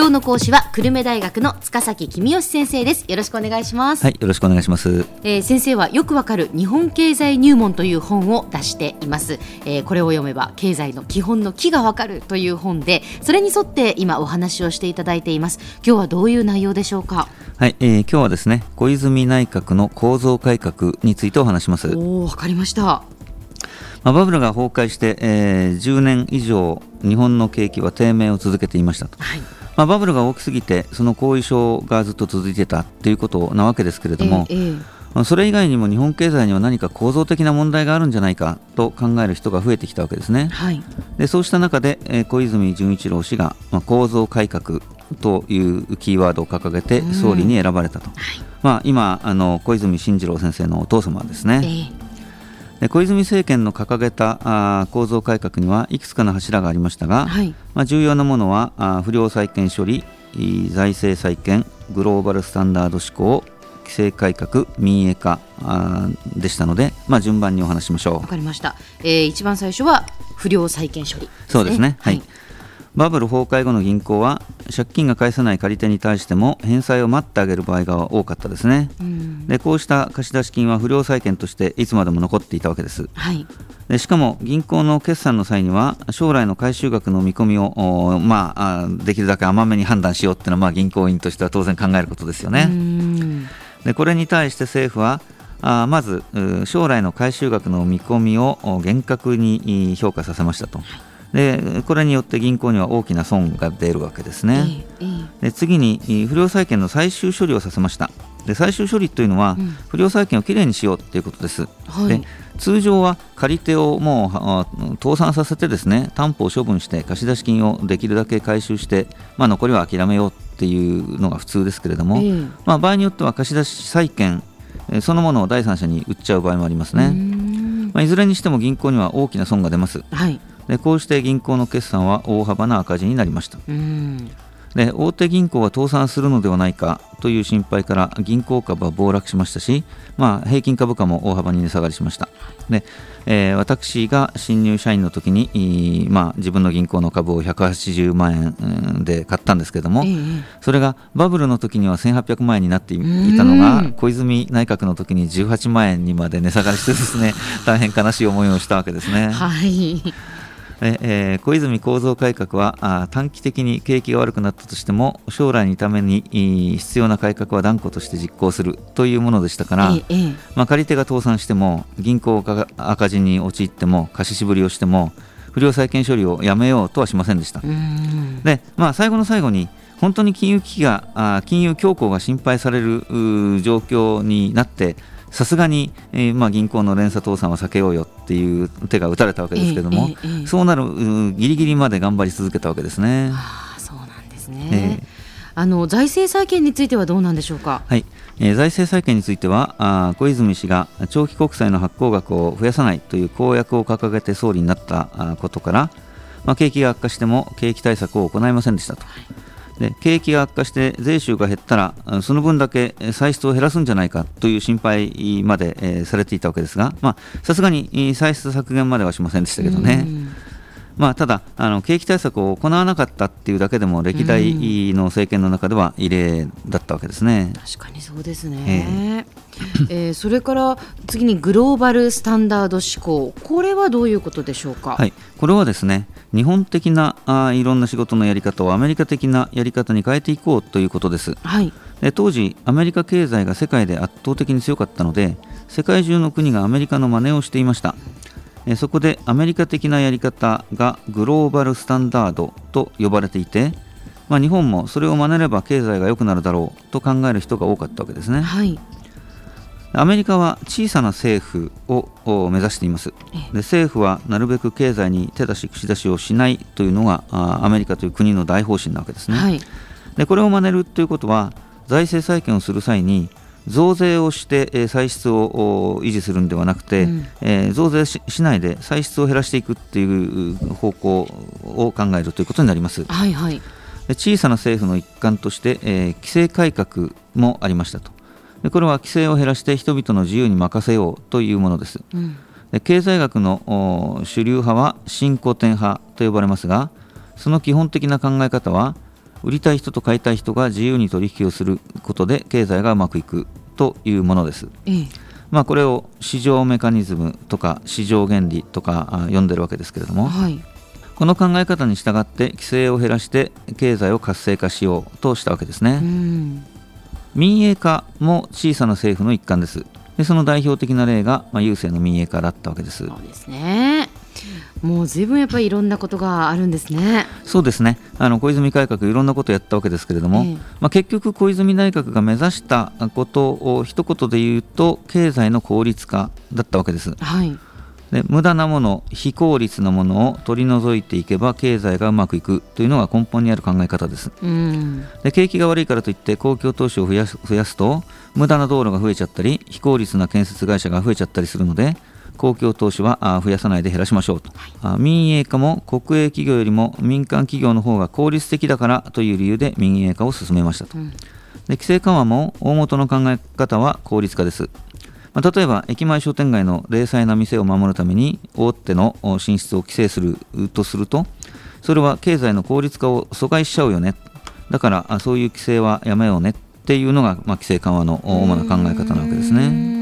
今日の講師は久留米大学の塚崎君吉先生です。よろしくお願いします。はいよろしくお願いします、えー、先生はよくわかる日本経済入門という本を出しています、えー、これを読めば経済の基本の木がわかるという本でそれに沿って今お話をしていただいています。今日はどういう内容でしょうか？はい、えー、今日はですね小泉内閣の構造改革についてお話します。おおわかりました。まあ、バブルが崩壊して、えー、10年以上日本の景気は低迷を続けていましたと、はい、まあ、バブルが大きすぎてその後遺症がずっと続いてたということなわけですけれども、えーえー、それ以外にも日本経済には何か構造的な問題があるんじゃないかと考える人が増えてきたわけですね、はい、でそうした中で、えー、小泉純一郎氏が、まあ、構造改革というキーワードを掲げて総理に選ばれたと、はい、まあ、今あの小泉進次郎先生のお父様ですね、えー小泉政権の掲げたあ構造改革にはいくつかの柱がありましたが、はい、まあ、重要なものはあ不良債権処理財政再建グローバルスタンダード施行規制改革民営化あでしたので、まあ、順番にお話しましょう。わかりました、えー、一番最初は不良債権処理、ね、そうですね。はい、はい。バブル崩壊後の銀行は借金が返せない借り手に対しても返済を待ってあげる場合が多かったですね、うん、でこうした貸出金は不良債権としていつまでも残っていたわけです、はい、でしかも銀行の決算の際には将来の回収額の見込みを、まあ、できるだけ甘めに判断しようっていうのは、まあ、銀行員としては当然考えることですよね、でこれに対して政府はあまず将来の回収額の見込みを厳格に評価させましたと。はいでこれによって銀行には大きな損が出るわけですね、で次に不良債権の最終処理をさせました。で最終処理というのは、うん、不良債権をきれいにしようということです、はい、で通常は借り手をもう倒産させてですね担保を処分して貸出金をできるだけ回収して、まあ、残りは諦めようっていうのが普通ですけれども、えー、まあ、場合によっては貸出債権そのものを第三者に売っちゃう場合もありますね、まあ、いずれにしても銀行には大きな損が出ます、はいでこうして銀行の決算は大幅な赤字になりました。で大手銀行が倒産するのではないかという心配から銀行株は暴落しましたし、まあ、平均株価も大幅に値下がりしました。で、えー、私が新入社員の時に、まあ、自分の銀行の株を180万円で買ったんですけども、えー、それがバブルの時には1800万円になっていたのが小泉内閣の時に18万円にまで値下がりしてですね 大変悲しい思いをしたわけですね。はいえー、小泉構造改革はあ短期的に景気が悪くなったとしても将来のために必要な改革は断固として実行するというものでしたから、ええ、まあ、借り手が倒産しても銀行が赤字に陥っても貸し渋りをしても不良債権処理をやめようとはしませんでした。で、まあ、最後の最後に本当に金融危機があ金融恐慌が心配される状況になってさすがに、えーまあ、銀行の連鎖倒産は避けようよっていう手が打たれたわけですけども、えーえー、そうなるぎりぎりまで頑張り続けたわけですね。あそうなんですね、えー、あの財政再建についてはどうなんでしょうか？はいえー、財政再建についてはあ小泉氏が長期国債の発行額を増やさないという公約を掲げて総理になったことから、まあ、景気が悪化しても景気対策を行いませんでしたと。はいで景気が悪化して税収が減ったらその分だけ歳出を減らすんじゃないかという心配まで、えー、されていたわけですがさすがに歳出削減まではしませんでしたけどね。まあ、ただあの、景気対策を行わなかったっていうだけでも、歴代の政権の中では異例だったわけですね。確かにそうですね、えー、えー、それから次にグローバルスタンダード志向、これはどういうことでしょうか？はい、これはですね、日本的なあいろんな仕事のやり方をアメリカ的なやり方に変えていこうということです。はいで当時、アメリカ経済が世界で圧倒的に強かったので世界中の国がアメリカの真似をしていましたそこでアメリカ的なやり方がグローバルスタンダードと呼ばれていて、まあ、日本もそれを真似れば経済が良くなるだろうと考える人が多かったわけですね。はいアメリカは小さな政府を目指しています。で政府はなるべく経済に手出し口出しをしないというのがアメリカという国の大方針なわけですね、はい、でこれを真似るということは財政再建をする際に増税をして、えー、歳出を維持するんではなくて、うん、えー、増税しないで歳出を減らしていくっていう方向を考えるということになります。はいはい、小さな政府の一環として、えー、規制改革もありましたとでこれは規制を減らして人々の自由に任せようというものです。うん、で経済学の主流派は新古典派と呼ばれますがその基本的な考え方は売りたい人と買いたい人が自由に取引をすることで経済がうまくいくというものです。ええまあ、これを市場メカニズムとか市場原理とか呼んでるわけですけれども、はい、この考え方に従って規制を減らして経済を活性化しようとしたわけですね。民営化も小さな政府の一環です。でその代表的な例が、まあ、郵政の民営化だったわけです。そうですねもうずいぶんやっぱりいろんなことがあるんですね。そうですね。あの小泉改革いろんなことをやったわけですけれども、えー、まあ結局小泉内閣が目指したことを一言で言うと経済の効率化だったわけです。はい。で無駄なもの、非効率なものを取り除いていけば経済がうまくいくというのが根本にある考え方です。うん。で景気が悪いからといって公共投資を増やす増やすと無駄な道路が増えちゃったり非効率な建設会社が増えちゃったりするので公共投資は増やさないで減らしましょうと、はい、民営化も国営企業よりも民間企業の方が効率的だからという理由で民営化を進めましたと、うん、で規制緩和も大元の考え方は効率化ですまあ、例えば駅前商店街の零細な店を守るために大手の進出を規制するとするとそれは経済の効率化を阻害しちゃうよねだからそういう規制はやめようねっていうのが、まあ、規制緩和の主な考え方なわけですね。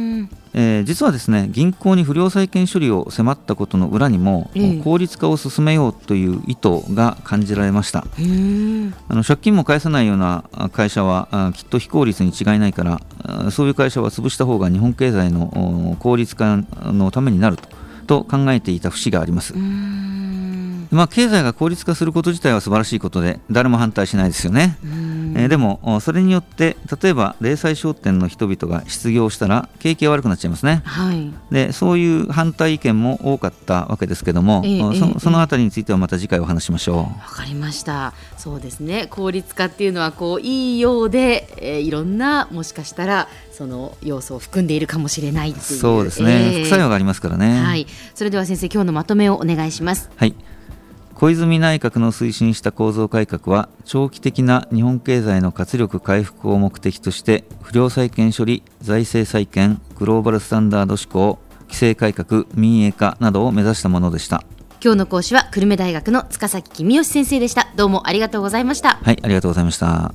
えー、実はですね銀行に不良債権処理を迫ったことの裏にも、えー、効率化を進めようという意図が感じられました。あの借金も返さないような会社はきっと非効率に違いないからそういう会社は潰した方が日本経済の効率化のためになるとと考えていた節があります。まあ、経済が効率化すること自体は素晴らしいことで誰も反対しないですよね、えー、でもそれによって例えば零細商店の人々が失業したら景気が悪くなっちゃいますね、はい、でそういう反対意見も多かったわけですけども、えー、そそのあたりについてはまた次回お話しましょう。わかりました。そうですね。効率化っていうのはこういいようで、えー、いろんなもしかしたらその要素を含んでいるかもしれないそうですね、えー、副作用がありますからね。はい。それでは先生今日のまとめをお願いします。はい小泉内閣の推進した構造改革は長期的な日本経済の活力回復を目的として不良債権処理財政再建グローバルスタンダード施行規制改革民営化などを目指したものでした。今日の講師は久留米大学の塚崎公義先生でした。どうもありがとうございました。はいありがとうございました